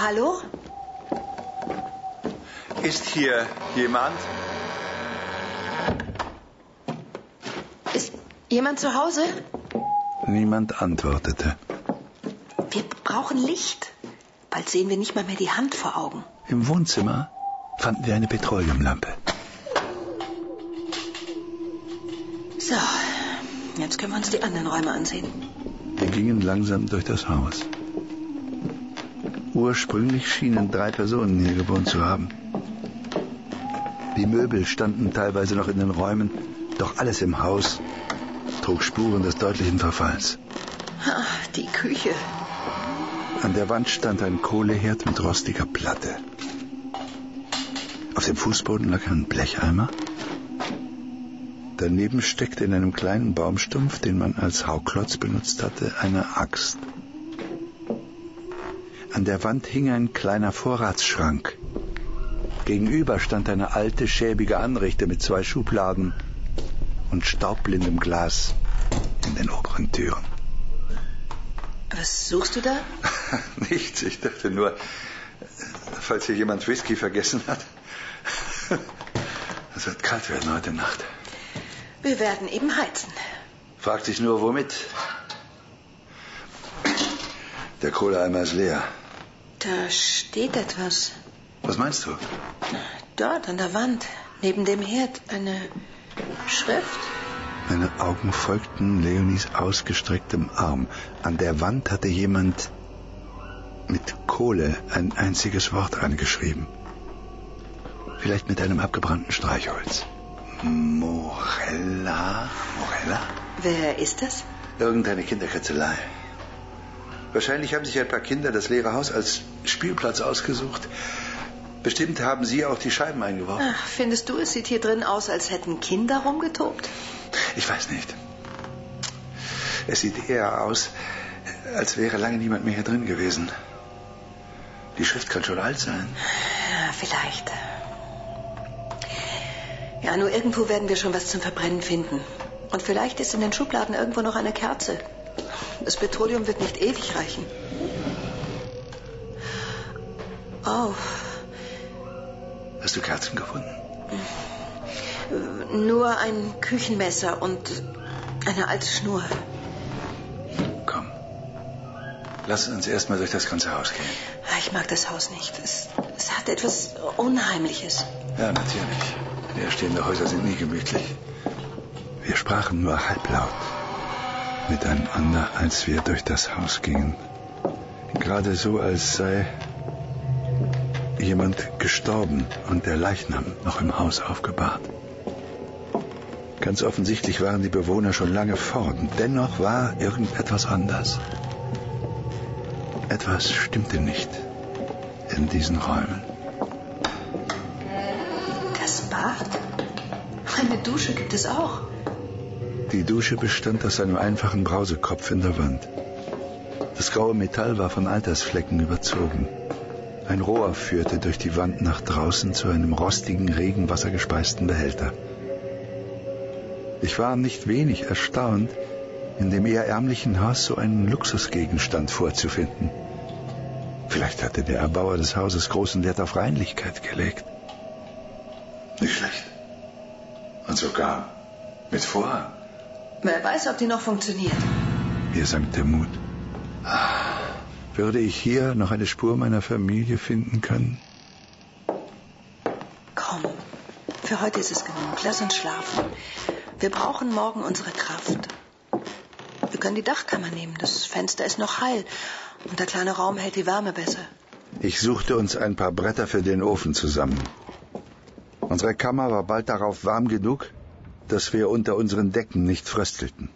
Hallo? Ist hier jemand? Ist jemand zu Hause? Niemand antwortete. Wir brauchen Licht. Bald sehen wir nicht mal mehr die Hand vor Augen. Im Wohnzimmer fanden wir eine Petroleumlampe. So, jetzt können wir uns die anderen Räume ansehen. Wir gingen langsam durch das Haus. Ursprünglich schienen drei Personen hier gewohnt zu haben. Die Möbel standen teilweise noch in den Räumen, doch alles im Haus trug Spuren des deutlichen Verfalls. Ach, die Küche. An der Wand stand ein Kohleherd mit rostiger Platte. Auf dem Fußboden lag ein Blecheimer. Daneben steckte in einem kleinen Baumstumpf, den man als Hauklotz benutzt hatte, eine Axt. An der Wand hing ein kleiner Vorratsschrank. Gegenüber stand eine alte, schäbige Anrichte mit zwei Schubladen und staubblindem Glas in den oberen Türen. Was suchst du da? Nichts, ich dachte nur, falls hier jemand Whisky vergessen hat. Es wird kalt werden heute Nacht. Wir werden eben heizen. Fragt sich nur, womit? Der Kohleeimer ist leer. Da steht etwas. Was meinst du? Dort an der Wand, neben dem Herd, eine Schrift. Meine Augen folgten Leonies ausgestrecktem Arm. An der Wand hatte jemand mit Kohle ein einziges Wort angeschrieben. Vielleicht mit einem abgebrannten Streichholz. Morella? Morella? Wer ist das? Irgendeine Kinderkritzelei. Wahrscheinlich haben sich ein paar Kinder das leere Haus als Spielplatz ausgesucht. Bestimmt haben Sie auch die Scheiben eingeworfen. Ach, findest du, es sieht hier drin aus, als hätten Kinder rumgetobt? Ich weiß nicht. Es sieht eher aus, als wäre lange niemand mehr hier drin gewesen. Die Schrift kann schon alt sein. Ja, vielleicht. Ja, nur irgendwo werden wir schon was zum Verbrennen finden. Und vielleicht ist in den Schubladen irgendwo noch eine Kerze. Das Petroleum wird nicht ewig reichen. Oh, Hast du Kerzen gefunden? nur ein Küchenmesser und eine alte Schnur. Komm. Lass uns erstmal durch das ganze Haus gehen. Ich mag das Haus nicht. Es, es hat etwas Unheimliches. Ja, natürlich. Leerstehende Häuser sind nie gemütlich. Wir sprachen nur halblaut miteinander, als wir durch das Haus gingen. Gerade so, als sei jemand gestorben und der Leichnam noch im Haus aufgebahrt. Ganz offensichtlich waren die Bewohner schon lange fort. und Dennoch war irgendetwas anders. Etwas stimmte nicht in diesen Räumen. Das Bad? Eine Dusche gibt es auch. Die Dusche bestand aus einem einfachen Brausekopf in der Wand. Das graue Metall war von Altersflecken überzogen. Ein Rohr führte durch die Wand nach draußen zu einem rostigen, regenwassergespeisten Behälter. Ich war nicht wenig erstaunt, in dem eher ärmlichen Haus so einen Luxusgegenstand vorzufinden. Vielleicht hatte der Erbauer des Hauses großen Wert auf Reinlichkeit gelegt. Nicht schlecht. Und sogar mit Vorhang. Wer weiß, ob die noch funktioniert. Mir sank der Mut. Würde ich hier noch eine Spur meiner Familie finden können? Komm, für heute ist es genug. Lass uns schlafen. Wir brauchen morgen unsere Kraft. Wir können die Dachkammer nehmen. Das Fenster ist noch heil. Und der kleine Raum hält die Wärme besser. Ich suchte uns ein paar Bretter für den Ofen zusammen. Unsere Kammer war bald darauf warm genug, dass wir unter unseren Decken nicht fröstelten.